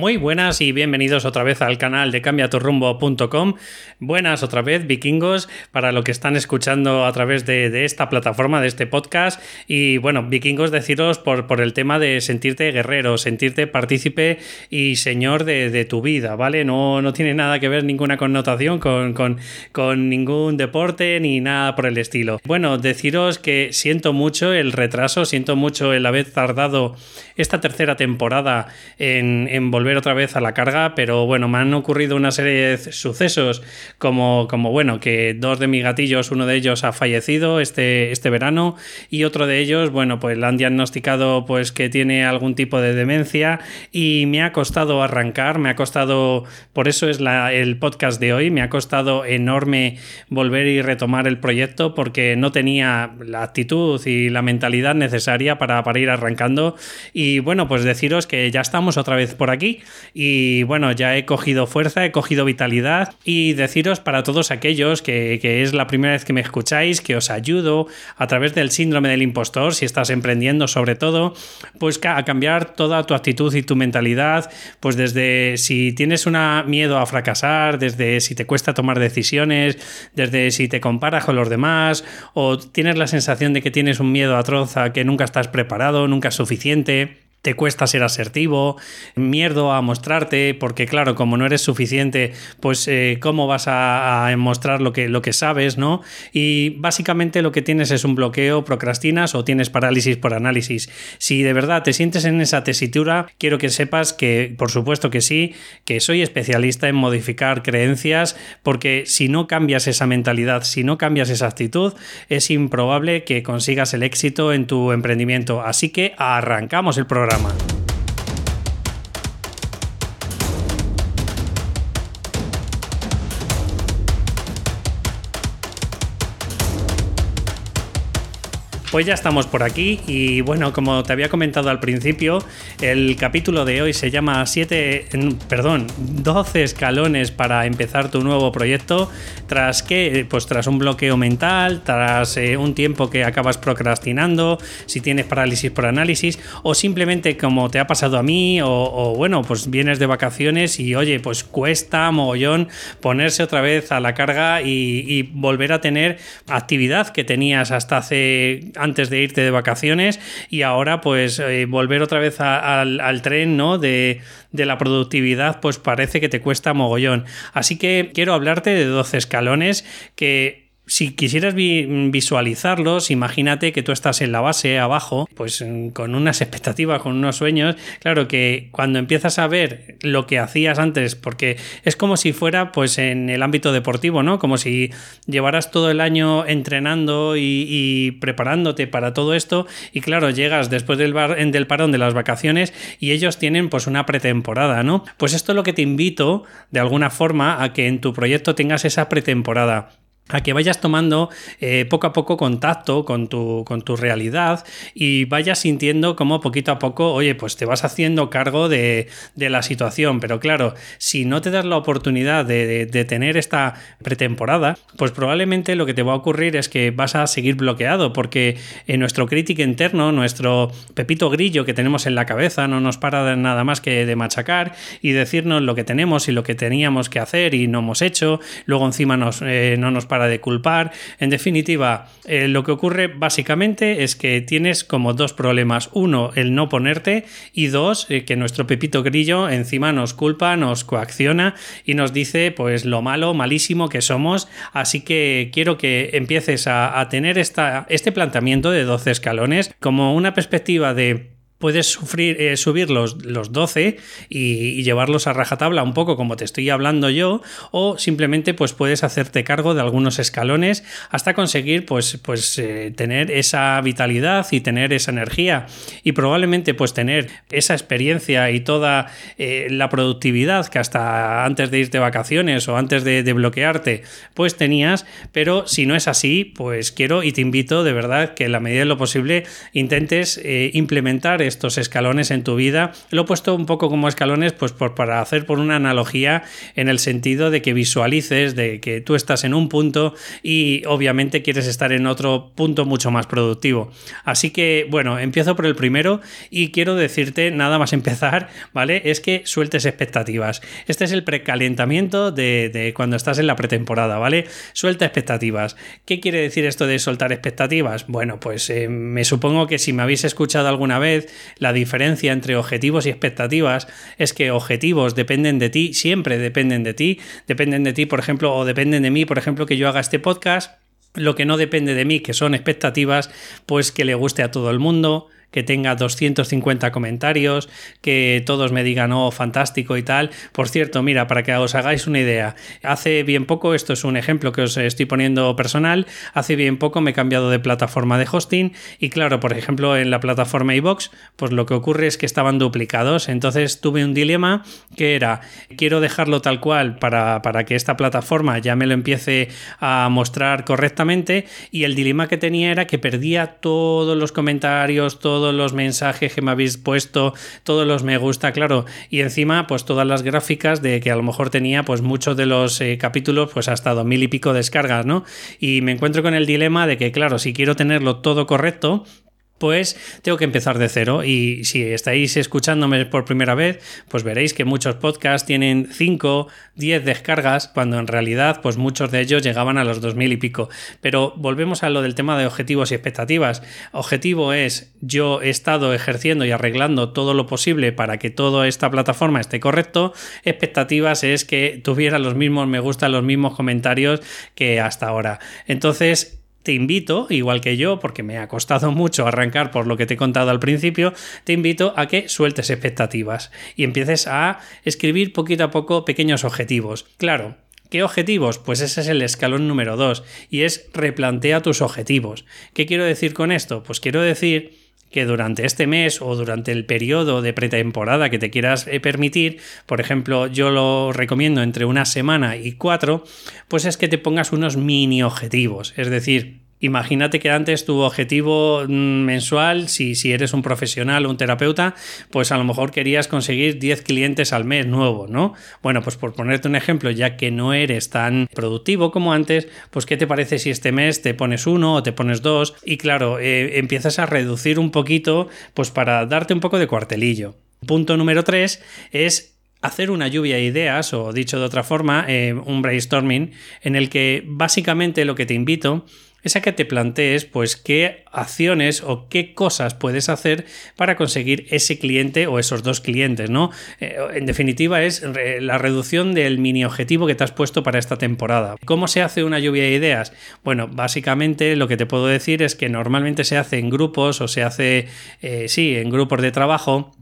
Muy buenas y bienvenidos otra vez al canal de cambiaturrumbo.com. Buenas otra vez, vikingos, para lo que están escuchando a través de, esta plataforma, de este podcast. Y bueno, vikingos, deciros por, por el tema de sentirte guerrero, sentirte partícipe y señor de, tu vida, ¿vale? No, no tiene nada que ver ninguna connotación con, con, con ningún deporte ni nada por el estilo. Bueno, deciros que siento mucho el retraso, siento mucho el haber tardado esta tercera temporada en, en volver otra vez a la carga, pero bueno, me han ocurrido una serie de sucesos como, como bueno, que dos de mis gatillos, uno de ellos ha fallecido este, este verano y otro de ellos, bueno, pues le han diagnosticado pues que tiene algún tipo de demencia y me ha costado arrancar, me ha costado, por eso es el podcast de hoy, me ha costado enorme volver y retomar el proyecto porque no tenía la actitud y la mentalidad necesaria para, para ir arrancando y bueno, pues deciros que ya estamos otra vez por aquí y bueno, ya he cogido fuerza, he cogido vitalidad. Y deciros para todos aquellos que, es la primera vez que me escucháis, que os ayudo a través del síndrome del impostor, si estás emprendiendo sobre todo, pues a cambiar toda tu actitud y tu mentalidad, pues desde si tienes una miedo a fracasar, desde si te cuesta tomar decisiones, desde si te comparas con los demás o tienes la sensación de que tienes un miedo atroz a que nunca estás preparado, nunca es suficiente te cuesta ser asertivo, miedo a mostrarte, porque claro, como no eres suficiente, pues eh, cómo vas a, mostrar lo que, lo que sabes, ¿no? Y básicamente lo que tienes es un bloqueo, procrastinas o tienes parálisis por análisis. Si de verdad te sientes en esa tesitura, quiero que sepas que, por supuesto que sí, que soy especialista en modificar creencias, porque si no cambias esa mentalidad, si no cambias esa actitud, es improbable que consigas el éxito en tu emprendimiento. Así que arrancamos el programa programa. Pues ya estamos por aquí y bueno, como te había comentado al principio, el capítulo de hoy se llama 7, perdón, 12 escalones para empezar tu nuevo proyecto, tras que, pues tras un bloqueo mental, tras eh, un tiempo que acabas procrastinando, si tienes parálisis por análisis o simplemente como te ha pasado a mí o, bueno, pues vienes de vacaciones y oye, pues cuesta mogollón ponerse otra vez a la carga y volver a tener actividad que tenías hasta hace antes de irte de vacaciones y ahora pues eh, volver otra vez al, tren ¿no? de, de, la productividad pues parece que te cuesta mogollón. Así que quiero hablarte de 12 escalones que si quisieras visualizarlos, imagínate que tú estás en la base abajo, pues mm, con unas expectativas, con unos sueños. Claro que cuando empiezas a ver lo que hacías antes, porque es como si fuera pues en el ámbito deportivo, ¿no? Como si llevaras todo el año entrenando y, preparándote para todo esto y claro, llegas después del, del parón de las vacaciones y ellos tienen pues una pretemporada, ¿no? Pues esto es lo que te invito de alguna forma a que en tu proyecto tengas esa pretemporada a que vayas tomando eh, poco a poco contacto con tu, con tu realidad y vayas sintiendo cómo poquito a poco, oye, pues te vas haciendo cargo de, la situación. Pero claro, si no te das la oportunidad de, tener esta pretemporada, pues probablemente lo que te va a ocurrir es que vas a seguir bloqueado porque en nuestro crítico interno, nuestro pepito grillo que tenemos en la cabeza, no nos para nada más que de machacar y decirnos lo que tenemos y lo que teníamos que hacer y no hemos hecho. Luego encima nos, eh, no nos para de culpar. En definitiva, eh, lo que ocurre básicamente es que tienes como dos problemas. Uno, el no ponerte y dos, eh, que nuestro pepito grillo encima nos culpa, nos coacciona y nos dice pues lo malo, malísimo que somos. Así que quiero que empieces a, tener este planteamiento de 12 escalones como una perspectiva de puedes eh, subir los, los 12 y, llevarlos a rajatabla un poco como te estoy hablando yo o simplemente pues puedes hacerte cargo de algunos escalones hasta conseguir pues, pues eh, tener esa vitalidad y tener esa energía y probablemente pues tener esa experiencia y toda eh, la productividad que hasta antes de irte de vacaciones o antes de, de bloquearte pues tenías. Pero si no es así pues quiero y te invito de verdad que en la medida de lo posible intentes implementar estos escalones en tu vida. Lo he puesto un poco como escalones, pues por, para hacer por una analogía en el sentido de que visualices, de que tú estás en un punto y obviamente quieres estar en otro punto mucho más productivo. Así que, bueno, empiezo por el primero y quiero decirte, nada más empezar, ¿vale? Es que sueltes expectativas. Este es el precalentamiento de, cuando estás en la pretemporada, ¿vale? Suelta expectativas. ¿Qué quiere decir esto de soltar expectativas? Bueno, pues eh, me supongo que si me habéis escuchado alguna vez, la diferencia entre objetivos y expectativas es que objetivos dependen de ti, siempre dependen de ti, dependen de ti, por ejemplo, o dependen de mí, por ejemplo, que yo haga este podcast. Lo que no depende de mí, que son expectativas, pues que le guste a todo el mundo, que tenga 250 comentarios, que todos me digan, oh, fantástico y tal. Por cierto, mira, para que os hagáis una idea, hace bien poco, esto es un ejemplo que os estoy poniendo personal, hace bien poco me he cambiado de plataforma de hosting y claro, por ejemplo, en la plataforma iBox, pues lo que ocurre es que estaban duplicados, entonces tuve un dilema que era, quiero dejarlo tal cual para, para que esta plataforma ya me lo empiece a mostrar correctamente y el dilema que tenía era que perdía todos los comentarios, todo todos los mensajes que me habéis puesto, todos los me gusta, claro, y encima pues todas las gráficas de que a lo mejor tenía pues muchos de los eh, capítulos pues hasta dos mil y pico descargas, ¿no? Y me encuentro con el dilema de que claro, si quiero tenerlo todo correcto, pues tengo que empezar de cero. Y si estáis escuchándome por primera vez, pues veréis que muchos podcasts tienen 5, 10 descargas, cuando en realidad, pues muchos de ellos llegaban a los 2000 y pico. Pero volvemos a lo del tema de objetivos y expectativas. Objetivo es yo he estado ejerciendo y arreglando todo lo posible para que toda esta plataforma esté correcto. Expectativas es que tuviera los mismos me gusta, los mismos comentarios que hasta ahora. Entonces, te invito, igual que yo, porque me ha costado mucho arrancar por lo que te he contado al principio, te invito a que sueltes expectativas y empieces a escribir poquito a poco pequeños objetivos. Claro, ¿Qué objetivos? Pues ese es el escalón número 2 y es replantea tus objetivos. ¿Qué quiero decir con esto? Pues quiero decir que durante este mes o durante el periodo de pretemporada que te quieras eh, permitir, por ejemplo, yo lo recomiendo entre una semana y cuatro, pues es que te pongas unos mini objetivos. Es decir, Imagínate que antes tu objetivo mm, mensual, si, si, eres un profesional o un terapeuta, pues a lo mejor querías conseguir 10 clientes al mes nuevos, ¿no? Bueno, pues por ponerte un ejemplo, ya que no eres tan productivo como antes, pues ¿qué te parece si este mes te pones uno o te pones dos? Y claro, eh, empiezas a reducir un poquito, pues para darte un poco de cuartelillo. Punto número 3 es hacer una lluvia de ideas, o dicho de otra forma, eh, un brainstorming, en el que básicamente lo que te invito es a que te plantees pues qué acciones o qué cosas puedes hacer para conseguir ese cliente o esos dos clientes, ¿no? Eh, en definitiva es la reducción del mini objetivo que te has puesto para esta temporada. ¿Cómo se hace una lluvia de ideas? Bueno, básicamente lo que te puedo decir es que normalmente se hace en grupos o se hace, eh, sí, en grupos de trabajo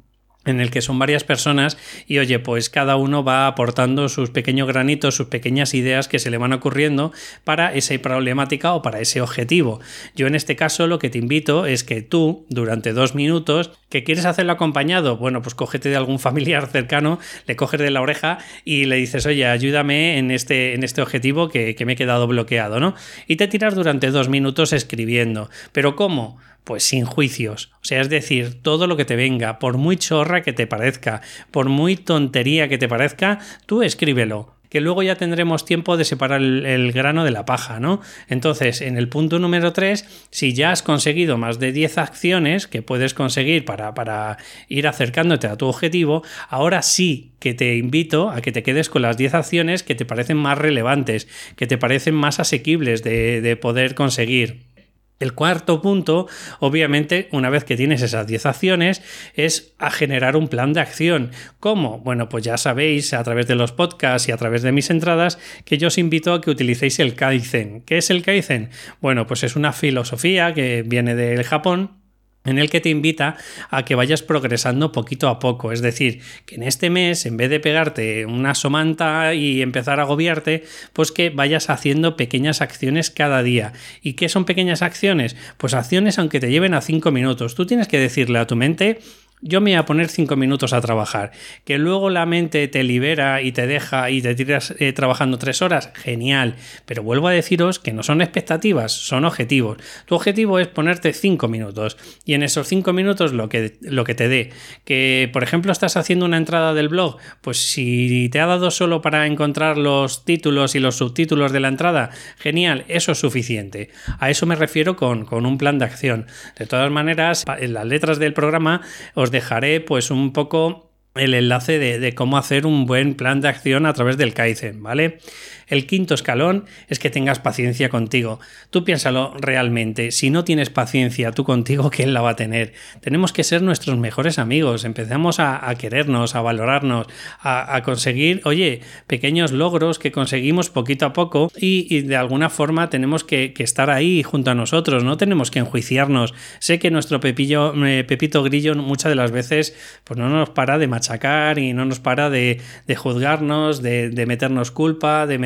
en el que son varias personas y oye, pues cada uno va aportando sus pequeños granitos, sus pequeñas ideas que se le van ocurriendo para esa problemática o para ese objetivo. Yo en este caso lo que te invito es que tú, durante dos minutos, que quieres hacerlo acompañado, bueno, pues cógete de algún familiar cercano, le coges de la oreja y le dices, oye, ayúdame en este, en este objetivo que, que me he quedado bloqueado, ¿no? Y te tiras durante dos minutos escribiendo. ¿Pero cómo? Pues sin juicios. O sea, es decir, todo lo que te venga, por muy chorra que te parezca, por muy tontería que te parezca, tú escríbelo que luego ya tendremos tiempo de separar el, grano de la paja, ¿no? Entonces, en el punto número 3, si ya has conseguido más de 10 acciones que puedes conseguir para, para, ir acercándote a tu objetivo, ahora sí que te invito a que te quedes con las 10 acciones que te parecen más relevantes, que te parecen más asequibles de, de poder conseguir. El cuarto punto, obviamente, una vez que tienes esas 10 acciones, es a generar un plan de acción. ¿Cómo? Bueno, pues ya sabéis a través de los podcasts y a través de mis entradas que yo os invito a que utilicéis el Kaizen. ¿Qué es el Kaizen? Bueno, pues es una filosofía que viene del Japón en el que te invita a que vayas progresando poquito a poco. Es decir, que en este mes, en vez de pegarte una somanta y empezar a agobiarte, pues que vayas haciendo pequeñas acciones cada día. ¿Y qué son pequeñas acciones? Pues acciones aunque te lleven a cinco minutos. Tú tienes que decirle a tu mente, yo me voy a poner cinco minutos a trabajar. Que luego la mente te libera y te deja y te tiras eh, trabajando tres horas, genial. Pero vuelvo a deciros que no son expectativas, son objetivos. Tu objetivo es ponerte cinco minutos y en esos cinco minutos lo que, lo que te dé. Que, por ejemplo, estás haciendo una entrada del blog, pues si te ha dado solo para encontrar los títulos y los subtítulos de la entrada, genial, eso es suficiente. A eso me refiero con, con un plan de acción. De todas maneras, en las letras del programa os dejaré pues un poco el enlace de, de, cómo hacer un buen plan de acción a través del Kaizen, ¿vale? El quinto escalón es que tengas paciencia contigo. Tú piénsalo realmente. Si no tienes paciencia tú contigo, ¿quién la va a tener? Tenemos que ser nuestros mejores amigos. Empecemos a, querernos, a valorarnos, a, conseguir, oye, pequeños logros que conseguimos poquito a poco y, de alguna forma tenemos que, estar ahí junto a nosotros. No tenemos que enjuiciarnos. Sé que nuestro Pepillo, eh, Pepito Grillo muchas de las veces pues no nos para de machacar y no nos para de, juzgarnos, de, de meternos culpa, de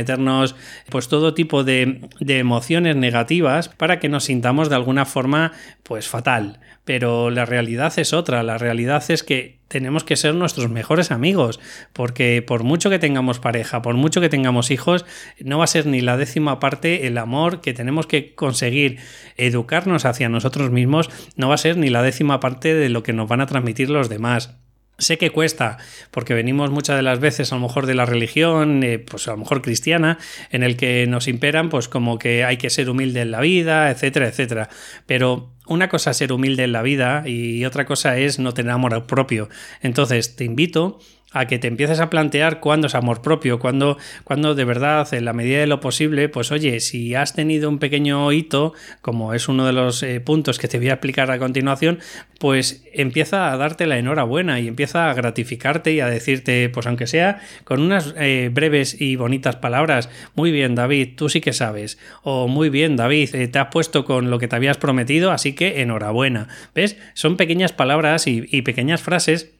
pues todo tipo de, emociones negativas para que nos sintamos de alguna forma pues fatal. Pero la realidad es otra, la realidad es que tenemos que ser nuestros mejores amigos, porque por mucho que tengamos pareja, por mucho que tengamos hijos, no va a ser ni la décima parte el amor que tenemos que conseguir educarnos hacia nosotros mismos, no va a ser ni la décima parte de lo que nos van a transmitir los demás. Sé que cuesta, porque venimos muchas de las veces a lo mejor de la religión, eh, pues a lo mejor cristiana, en el que nos imperan pues como que hay que ser humilde en la vida, etcétera, etcétera. Pero una cosa es ser humilde en la vida y otra cosa es no tener amor propio. Entonces te invito a que te empieces a plantear cuándo es amor propio, cuándo, cuando de verdad, en la medida de lo posible, pues oye, si has tenido un pequeño hito, como es uno de los eh, puntos que te voy a explicar a continuación, pues empieza a darte la enhorabuena y empieza a gratificarte y a decirte, pues aunque sea con unas eh, breves y bonitas palabras, muy bien David, tú sí que sabes, o muy bien David, eh, te has puesto con lo que te habías prometido, así que enhorabuena. ¿Ves? Son pequeñas palabras y pequeñas frases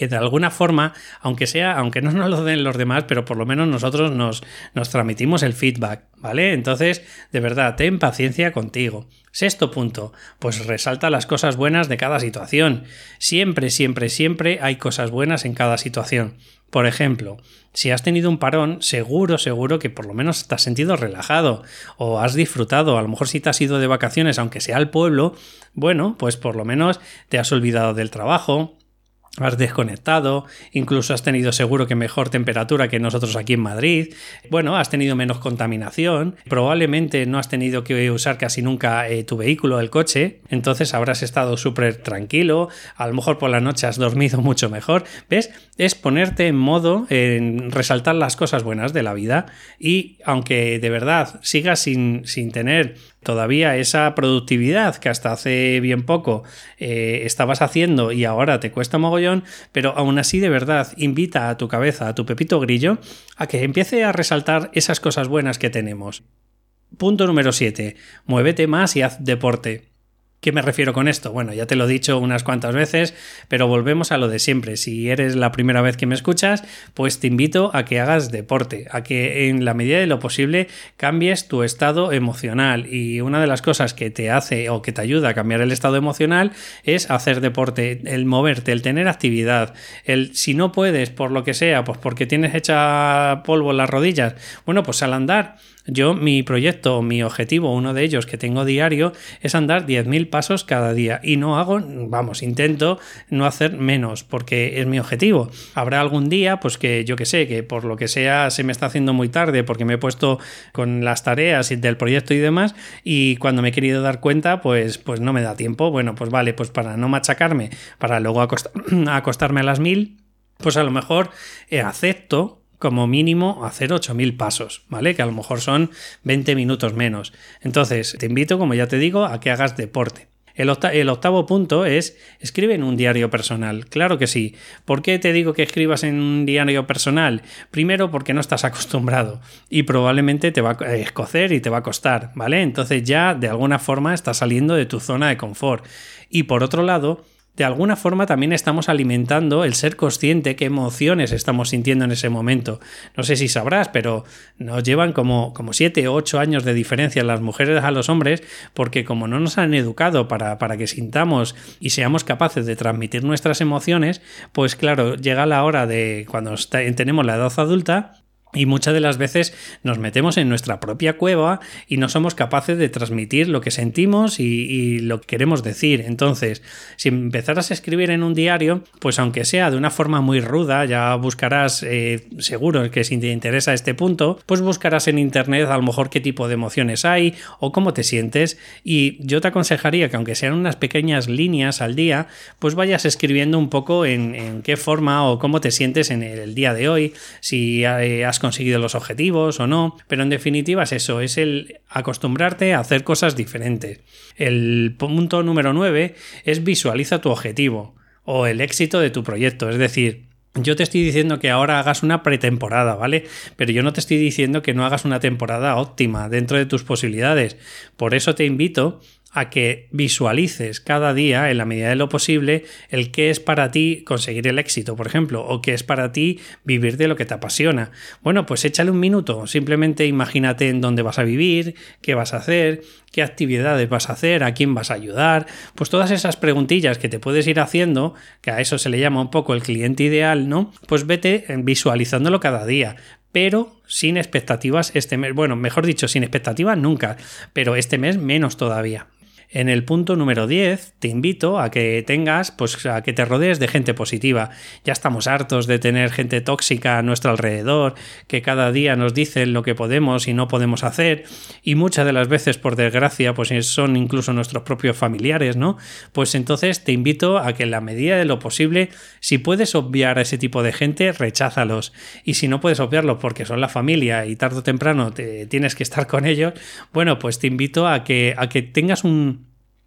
que de alguna forma, aunque sea, aunque no nos lo den los demás, pero por lo menos nosotros nos, nos transmitimos el feedback, ¿vale? Entonces, de verdad, ten paciencia contigo. Sexto punto, pues resalta las cosas buenas de cada situación. Siempre, siempre, siempre hay cosas buenas en cada situación. Por ejemplo, si has tenido un parón, seguro, seguro que por lo menos te has sentido relajado o has disfrutado. A lo mejor si te has ido de vacaciones, aunque sea al pueblo, bueno, pues por lo menos te has olvidado del trabajo, has desconectado, incluso has tenido seguro que mejor temperatura que nosotros aquí en Madrid, bueno, has tenido menos contaminación, probablemente no has tenido que usar casi nunca eh, tu vehículo, el coche, entonces habrás estado súper tranquilo, a lo mejor por la noche has dormido mucho mejor, ¿ves? Es ponerte en modo, en resaltar las cosas buenas de la vida. Y aunque de verdad sigas sin, sin tener todavía esa productividad que hasta hace bien poco eh, estabas haciendo y ahora te cuesta mogollón, pero aún así de verdad invita a tu cabeza, a tu pepito grillo, a que empiece a resaltar esas cosas buenas que tenemos. Punto número 7. Muévete más y haz deporte. ¿Qué me refiero con esto? Bueno, ya te lo he dicho unas cuantas veces, pero volvemos a lo de siempre. Si eres la primera vez que me escuchas, pues te invito a que hagas deporte, a que en la medida de lo posible cambies tu estado emocional. Y una de las cosas que te hace o que te ayuda a cambiar el estado emocional es hacer deporte, el moverte, el tener actividad. El si no puedes, por lo que sea, pues porque tienes hecha polvo en las rodillas, bueno, pues al andar yo, mi proyecto, mi objetivo, uno de ellos que tengo diario, es andar 10.000 pasos cada día. Y no hago, vamos, intento no hacer menos, porque es mi objetivo. Habrá algún día, pues que yo que sé, que por lo que sea se me está haciendo muy tarde porque me he puesto con las tareas del proyecto y demás, y cuando me he querido dar cuenta, pues, pues no me da tiempo. Bueno, pues vale, pues para no machacarme, para luego acostarme a las mil, pues a lo mejor eh, acepto como mínimo hacer 8.000 pasos, ¿vale? Que a lo mejor son 20 minutos menos. Entonces, te invito, como ya te digo, a que hagas deporte. El, octavo punto es escribe en un diario personal. Claro que sí. ¿Por qué te digo que escribas en un diario personal? Primero porque no estás acostumbrado y probablemente te va a escocer y te va a costar, ¿vale? Entonces ya de alguna forma estás saliendo de tu zona de confort. Y por otro lado, de alguna forma también estamos alimentando el ser consciente qué emociones estamos sintiendo en ese momento. No sé si sabrás, pero nos llevan como, como siete o ocho años de diferencia las mujeres a los hombres, porque como no nos han educado para, para que sintamos y seamos capaces de transmitir nuestras emociones, pues claro, llega la hora de cuando tenemos la edad adulta, y muchas de las veces nos metemos en nuestra propia cueva y no somos capaces de transmitir lo que sentimos y, lo que queremos decir. Entonces, si empezaras a escribir en un diario, pues aunque sea de una forma muy ruda, ya buscarás, eh, seguro que si te interesa este punto, pues buscarás en internet a lo mejor qué tipo de emociones hay o cómo te sientes. Y yo te aconsejaría que aunque sean unas pequeñas líneas al día, pues vayas escribiendo un poco en, qué forma o cómo te sientes en el día de hoy, si eh, has conseguido los objetivos o no, pero en definitiva es eso, es el acostumbrarte a hacer cosas diferentes. El punto número 9 es visualiza tu objetivo o el éxito de tu proyecto, es decir, yo te estoy diciendo que ahora hagas una pretemporada, ¿vale? Pero yo no te estoy diciendo que no hagas una temporada óptima dentro de tus posibilidades. Por eso te invito a que visualices cada día, en la medida de lo posible, el qué es para ti conseguir el éxito, por ejemplo, o qué es para ti vivir de lo que te apasiona. Bueno, pues échale un minuto, simplemente imagínate en dónde vas a vivir, qué vas a hacer, qué actividades vas a hacer, a quién vas a ayudar, pues todas esas preguntillas que te puedes ir haciendo, que a eso se le llama un poco el cliente ideal, ¿no? Pues vete visualizándolo cada día, pero sin expectativas este mes. Bueno, mejor dicho, sin expectativas nunca, pero este mes menos todavía. En el punto número 10 te invito a que tengas, pues a que te rodees de gente positiva. Ya estamos hartos de tener gente tóxica a nuestro alrededor, que cada día nos dicen lo que podemos y no podemos hacer, y muchas de las veces, por desgracia, pues son incluso nuestros propios familiares, ¿no? Pues entonces te invito a que en la medida de lo posible, si puedes obviar a ese tipo de gente, recházalos. Y si no puedes obviarlos porque son la familia y tarde o temprano te tienes que estar con ellos, bueno, pues te invito a que, a que tengas un,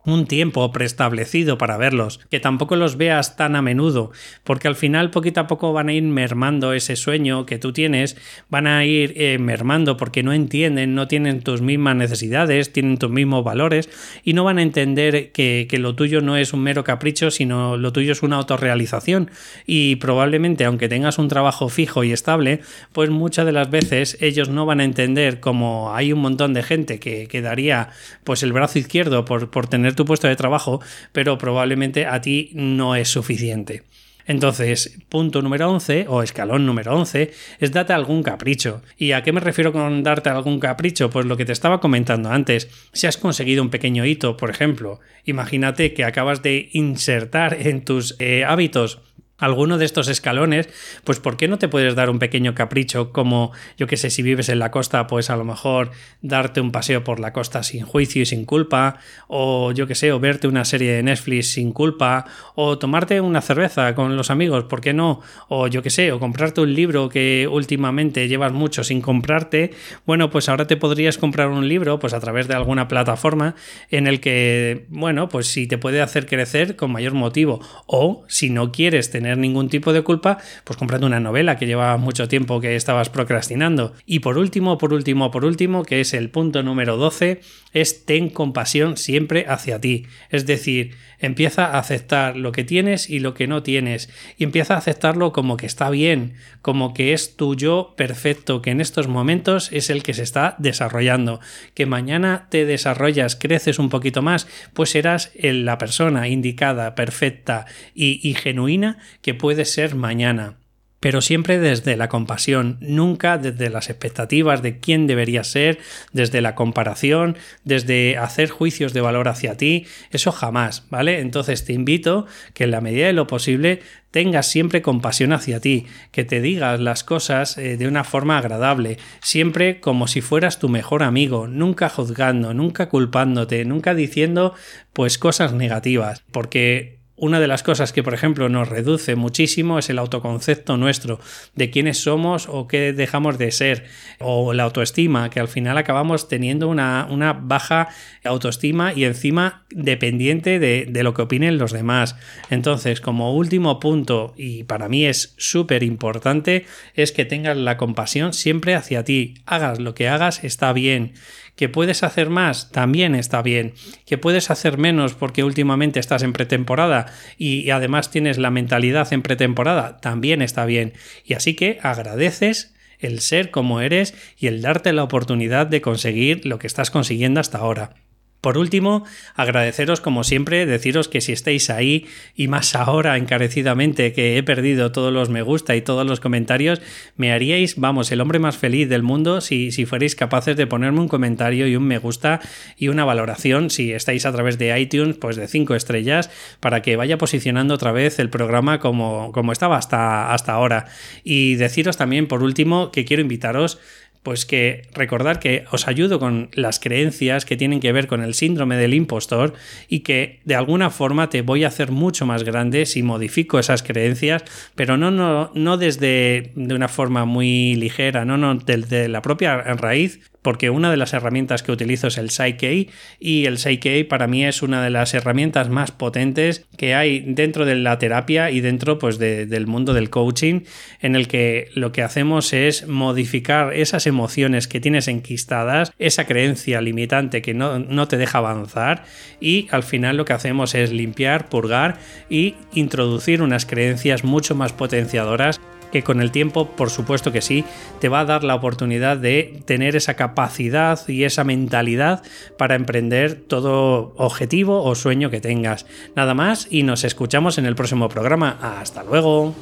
un tiempo preestablecido para verlos, que tampoco los veas tan a menudo, porque al final poquito a poco van a ir mermando ese sueño que tú tienes, van a ir eh, mermando porque no entienden, no tienen tus mismas necesidades, tienen tus mismos valores y no van a entender que, que lo tuyo no es un mero capricho, sino lo tuyo es una autorrealización. Y probablemente aunque tengas un trabajo fijo y estable, pues muchas de las veces ellos no van a entender como hay un montón de gente que, que daría pues el brazo izquierdo por, por tener tu puesto de trabajo, pero probablemente a ti no es suficiente. Entonces, punto número 11 o escalón número 11 es date algún capricho. ¿Y a qué me refiero con darte algún capricho? Pues lo que te estaba comentando antes. Si has conseguido un pequeño hito, por ejemplo, imagínate que acabas de insertar en tus eh, hábitos alguno de estos escalones, pues ¿por qué no te puedes dar un pequeño capricho como, yo que sé, si vives en la costa, pues a lo mejor darte un paseo por la costa sin juicio y sin culpa, o yo que sé, o verte una serie de Netflix sin culpa, o tomarte una cerveza con los amigos, ¿por qué no? O yo que sé, o comprarte un libro que últimamente llevas mucho sin comprarte, bueno, pues ahora te podrías comprar un libro, pues a través de alguna plataforma en el que, bueno, pues si te puede hacer crecer con mayor motivo, o si no quieres tener ningún tipo de culpa, pues comprando una novela que lleva mucho tiempo que estabas procrastinando. Y por último, por último, por último, que es el punto número 12, es ten compasión siempre hacia ti. Es decir, empieza a aceptar lo que tienes y lo que no tienes. Y empieza a aceptarlo como que está bien, como que es tu yo perfecto, que en estos momentos es el que se está desarrollando. Que mañana te desarrollas, creces un poquito más, pues serás la persona indicada, perfecta y genuina que puede ser mañana pero siempre desde la compasión, nunca desde las expectativas de quién debería ser, desde la comparación, desde hacer juicios de valor hacia ti, eso jamás, ¿vale? Entonces te invito que en la medida de lo posible tengas siempre compasión hacia ti, que te digas las cosas eh, de una forma agradable, siempre como si fueras tu mejor amigo, nunca juzgando, nunca culpándote, nunca diciendo pues cosas negativas, porque una de las cosas que, por ejemplo, nos reduce muchísimo es el autoconcepto nuestro, de quiénes somos o qué dejamos de ser, o la autoestima, que al final acabamos teniendo una, baja autoestima y encima dependiente de, de, lo que opinen los demás. Entonces, como último punto, y para mí es súper importante, es que tengas la compasión siempre hacia ti. Hagas lo que hagas, está bien que puedes hacer más, también está bien. Que puedes hacer menos porque últimamente estás en pretemporada, y, además tienes la mentalidad en pretemporada, también está bien. Y así que agradeces el ser como eres y el darte la oportunidad de conseguir lo que estás consiguiendo hasta ahora. Por último, agradeceros como siempre, deciros que si estáis ahí y más ahora encarecidamente que he perdido todos los me gusta y todos los comentarios, me haríais, vamos, el hombre más feliz del mundo si, si fuerais capaces de ponerme un comentario y un me gusta y una valoración, si estáis a través de iTunes, pues de 5 estrellas, para que vaya posicionando otra vez el programa como, como estaba hasta, hasta ahora. Y deciros también, por último, que quiero invitaros pues que recordar que os ayudo con las creencias que tienen que ver con el síndrome del impostor y que de alguna forma te voy a hacer mucho más grande si modifico esas creencias, pero no, no, no desde de una forma muy ligera, no, no, desde la propia raíz, porque una de las herramientas que utilizo es el Psyche y el Psyche para mí es una de las herramientas más potentes que hay dentro de la terapia y dentro pues del mundo del coaching en el que lo que hacemos es modificar esas emociones que tienes enquistadas, esa creencia limitante que no, no te deja avanzar y al final lo que hacemos es limpiar, purgar y introducir unas creencias mucho más potenciadoras que con el tiempo, por supuesto que sí, te va a dar la oportunidad de tener esa capacidad y esa mentalidad para emprender todo objetivo o sueño que tengas. Nada más y nos escuchamos en el próximo programa. Hasta luego.